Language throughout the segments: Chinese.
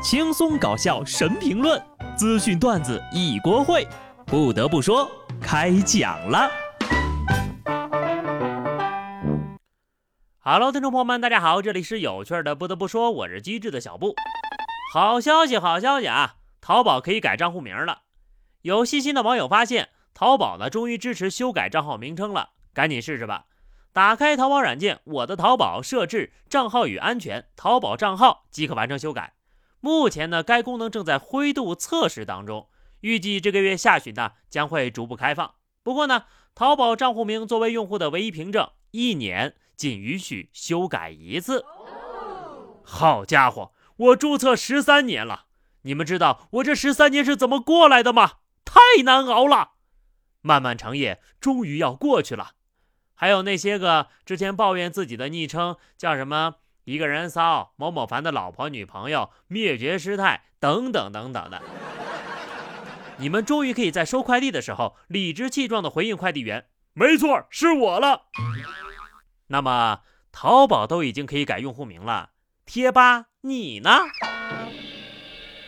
轻松搞笑神评论，资讯段子一锅烩。不得不说，开讲了。Hello，听众朋友们，大家好，这里是有趣的。不得不说，我是机智的小布。好消息，好消息啊！淘宝可以改账户名了。有细心的网友发现，淘宝呢终于支持修改账号名称了，赶紧试试吧。打开淘宝软件，我的淘宝，设置账号与安全，淘宝账号即可完成修改。目前呢，该功能正在灰度测试当中，预计这个月下旬呢将会逐步开放。不过呢，淘宝账户名作为用户的唯一凭证，一年仅允许修改一次。好家伙，我注册十三年了，你们知道我这十三年是怎么过来的吗？太难熬了，漫漫长夜终于要过去了。还有那些个之前抱怨自己的昵称叫什么“一个人骚”“某某凡的老婆女朋友”“灭绝师太”等等等等的，你们终于可以在收快递的时候理直气壮地回应快递员：“没错，是我了。”那么淘宝都已经可以改用户名了，贴吧你呢？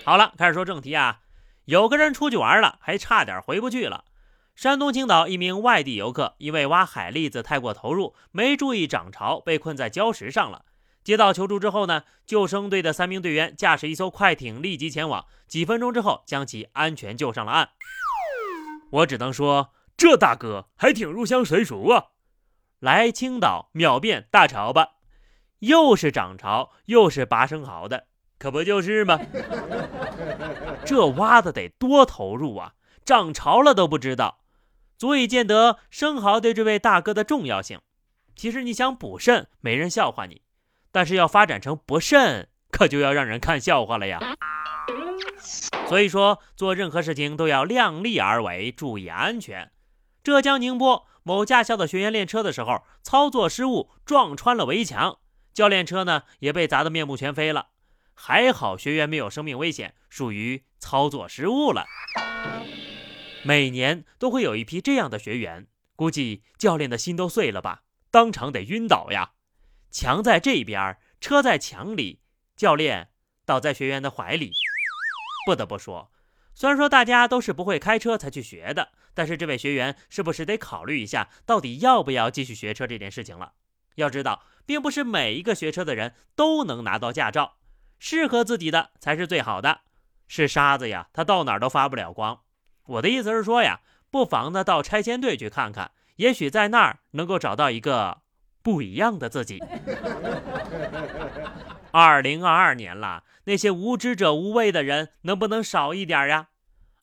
好了，开始说正题啊。有个人出去玩了，还差点回不去了。山东青岛一名外地游客因为挖海蛎子太过投入，没注意涨潮，被困在礁石上了。接到求助之后呢，救生队的三名队员驾驶一艘快艇立即前往，几分钟之后将其安全救上了岸。我只能说，这大哥还挺入乡随俗啊！来青岛秒变大潮吧，又是涨潮又是拔生蚝的，可不就是吗？这挖的得多投入啊！涨潮了都不知道。足以见得生蚝对这位大哥的重要性。其实你想补肾，没人笑话你；但是要发展成不慎，可就要让人看笑话了呀。所以说，做任何事情都要量力而为，注意安全。浙江宁波某驾校的学员练车的时候，操作失误撞穿了围墙，教练车呢也被砸得面目全非了。还好学员没有生命危险，属于操作失误了。每年都会有一批这样的学员，估计教练的心都碎了吧，当场得晕倒呀！墙在这边，车在墙里，教练倒在学员的怀里。不得不说，虽然说大家都是不会开车才去学的，但是这位学员是不是得考虑一下，到底要不要继续学车这件事情了？要知道，并不是每一个学车的人都能拿到驾照，适合自己的才是最好的。是沙子呀，他到哪儿都发不了光。我的意思是说呀，不妨呢到拆迁队去看看，也许在那儿能够找到一个不一样的自己。二零二二年了，那些无知者无畏的人能不能少一点呀？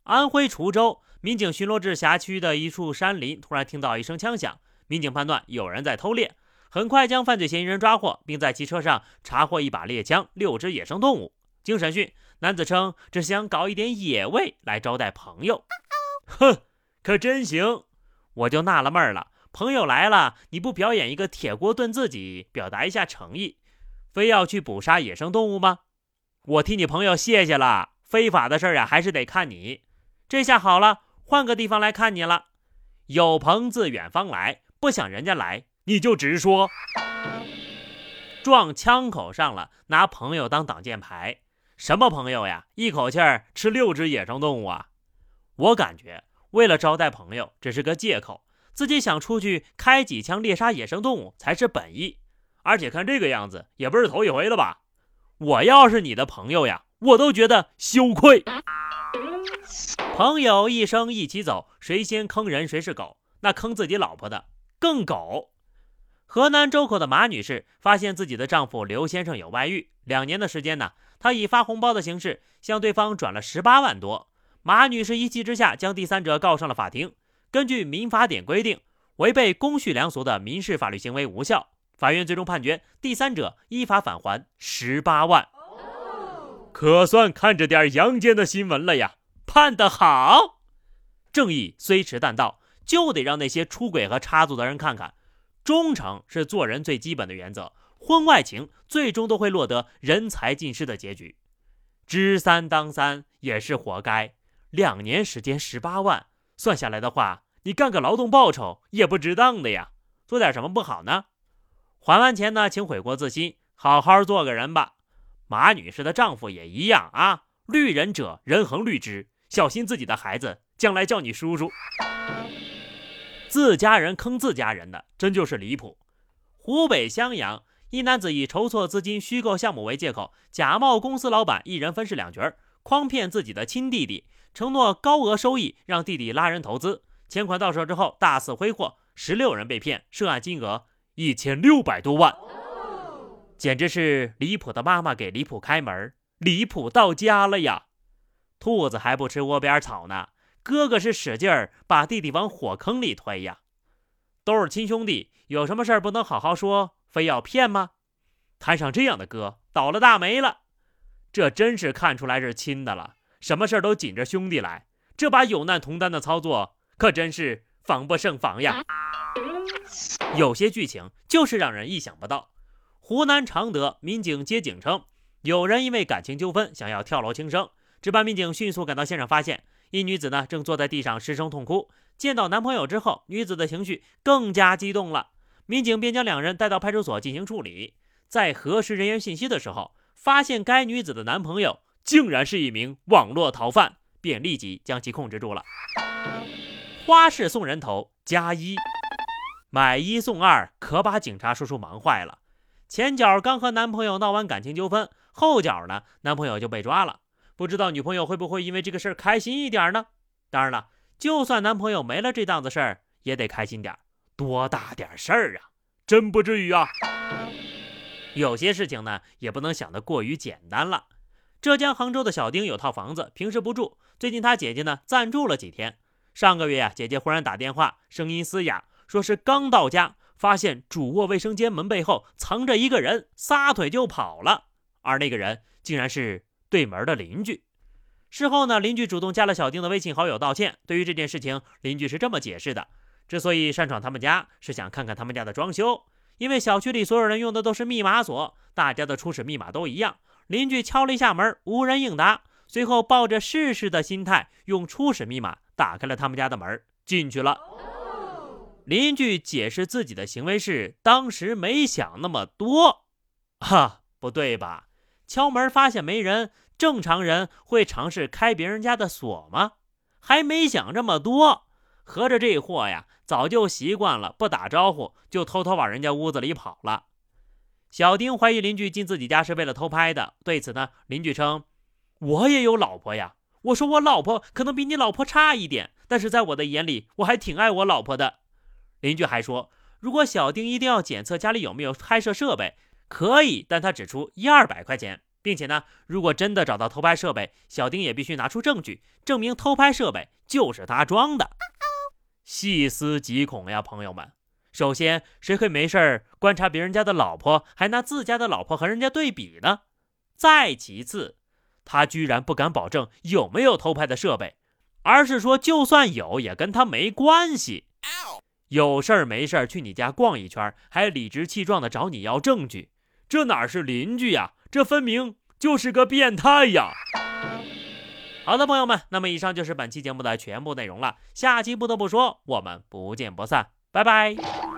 安徽滁州民警巡逻至辖区的一处山林，突然听到一声枪响，民警判断有人在偷猎，很快将犯罪嫌疑人抓获，并在其车上查获一把猎枪、六只野生动物。经审讯。男子称，只想搞一点野味来招待朋友。哼，可真行！我就纳了闷了，朋友来了，你不表演一个铁锅炖自己，表达一下诚意，非要去捕杀野生动物吗？我替你朋友谢谢了。非法的事儿啊，还是得看你。这下好了，换个地方来看你了。有朋自远方来，不想人家来，你就直说。撞枪口上了，拿朋友当挡箭牌。什么朋友呀？一口气儿吃六只野生动物啊！我感觉为了招待朋友只是个借口，自己想出去开几枪猎杀野生动物才是本意。而且看这个样子，也不是头一回了吧？我要是你的朋友呀，我都觉得羞愧。朋友一生一起走，谁先坑人谁是狗？那坑自己老婆的更狗。河南周口的马女士发现自己的丈夫刘先生有外遇，两年的时间呢？她以发红包的形式向对方转了十八万多，马女士一气之下将第三者告上了法庭。根据民法典规定，违背公序良俗的民事法律行为无效。法院最终判决第三者依法返还十八万，可算看着点阳间的新闻了呀！判得好，正义虽迟但到，就得让那些出轨和插足的人看看，忠诚是做人最基本的原则。婚外情最终都会落得人财尽失的结局，知三当三也是活该。两年时间十八万，算下来的话，你干个劳动报酬也不值当的呀。做点什么不好呢？还完钱呢，请悔过自新，好好做个人吧。马女士的丈夫也一样啊，绿人者人恒绿之，小心自己的孩子将来叫你叔叔。自家人坑自家人的，真就是离谱。湖北襄阳一男子以筹措资金、虚构项目为借口，假冒公司老板，一人分饰两角，诓骗自己的亲弟弟，承诺高额收益，让弟弟拉人投资。钱款到手之后，大肆挥霍，十六人被骗，涉案金额一千六百多万。简直是离谱的妈妈给离谱开门，离谱到家了呀！兔子还不吃窝边草呢，哥哥是使劲儿把弟弟往火坑里推呀。都是亲兄弟，有什么事儿不能好好说，非要骗吗？摊上这样的哥，倒了大霉了。这真是看出来是亲的了，什么事儿都紧着兄弟来，这把有难同担的操作可真是防不胜防呀。有些剧情就是让人意想不到。湖南常德民警接警称，有人因为感情纠纷想要跳楼轻生。值班民警迅速赶到现场，发现一女子呢正坐在地上失声痛哭。见到男朋友之后，女子的情绪更加激动了。民警便将两人带到派出所进行处理。在核实人员信息的时候，发现该女子的男朋友竟然是一名网络逃犯，便立即将其控制住了。花式送人头加一，买一送二，可把警察叔叔忙坏了。前脚刚和男朋友闹完感情纠纷，后脚呢，男朋友就被抓了。不知道女朋友会不会因为这个事儿开心一点呢？当然了，就算男朋友没了这档子事儿，也得开心点儿，多大点事儿啊？真不至于啊。有些事情呢，也不能想得过于简单了。浙江杭州的小丁有套房子，平时不住，最近他姐姐呢暂住了几天。上个月呀，姐姐忽然打电话，声音嘶哑，说是刚到家。发现主卧卫生间门背后藏着一个人，撒腿就跑了。而那个人竟然是对门的邻居。事后呢，邻居主动加了小丁的微信好友道歉。对于这件事情，邻居是这么解释的：之所以擅闯他们家，是想看看他们家的装修。因为小区里所有人用的都是密码锁，大家的初始密码都一样。邻居敲了一下门，无人应答。随后抱着试试的心态，用初始密码打开了他们家的门，进去了。邻居解释自己的行为是当时没想那么多，哈，不对吧？敲门发现没人，正常人会尝试开别人家的锁吗？还没想这么多，合着这货呀，早就习惯了不打招呼就偷偷往人家屋子里跑了。小丁怀疑邻居进自己家是为了偷拍的，对此呢，邻居称：“我也有老婆呀，我说我老婆可能比你老婆差一点，但是在我的眼里，我还挺爱我老婆的。”邻居还说，如果小丁一定要检测家里有没有拍摄设备，可以，但他只出一二百块钱，并且呢，如果真的找到偷拍设备，小丁也必须拿出证据，证明偷拍设备就是他装的。细思极恐呀，朋友们！首先，谁会没事儿观察别人家的老婆，还拿自家的老婆和人家对比呢？再其次，他居然不敢保证有没有偷拍的设备，而是说就算有，也跟他没关系。有事儿没事儿去你家逛一圈，还理直气壮的找你要证据，这哪是邻居呀？这分明就是个变态呀！好的，朋友们，那么以上就是本期节目的全部内容了。下期不得不说，我们不见不散，拜拜。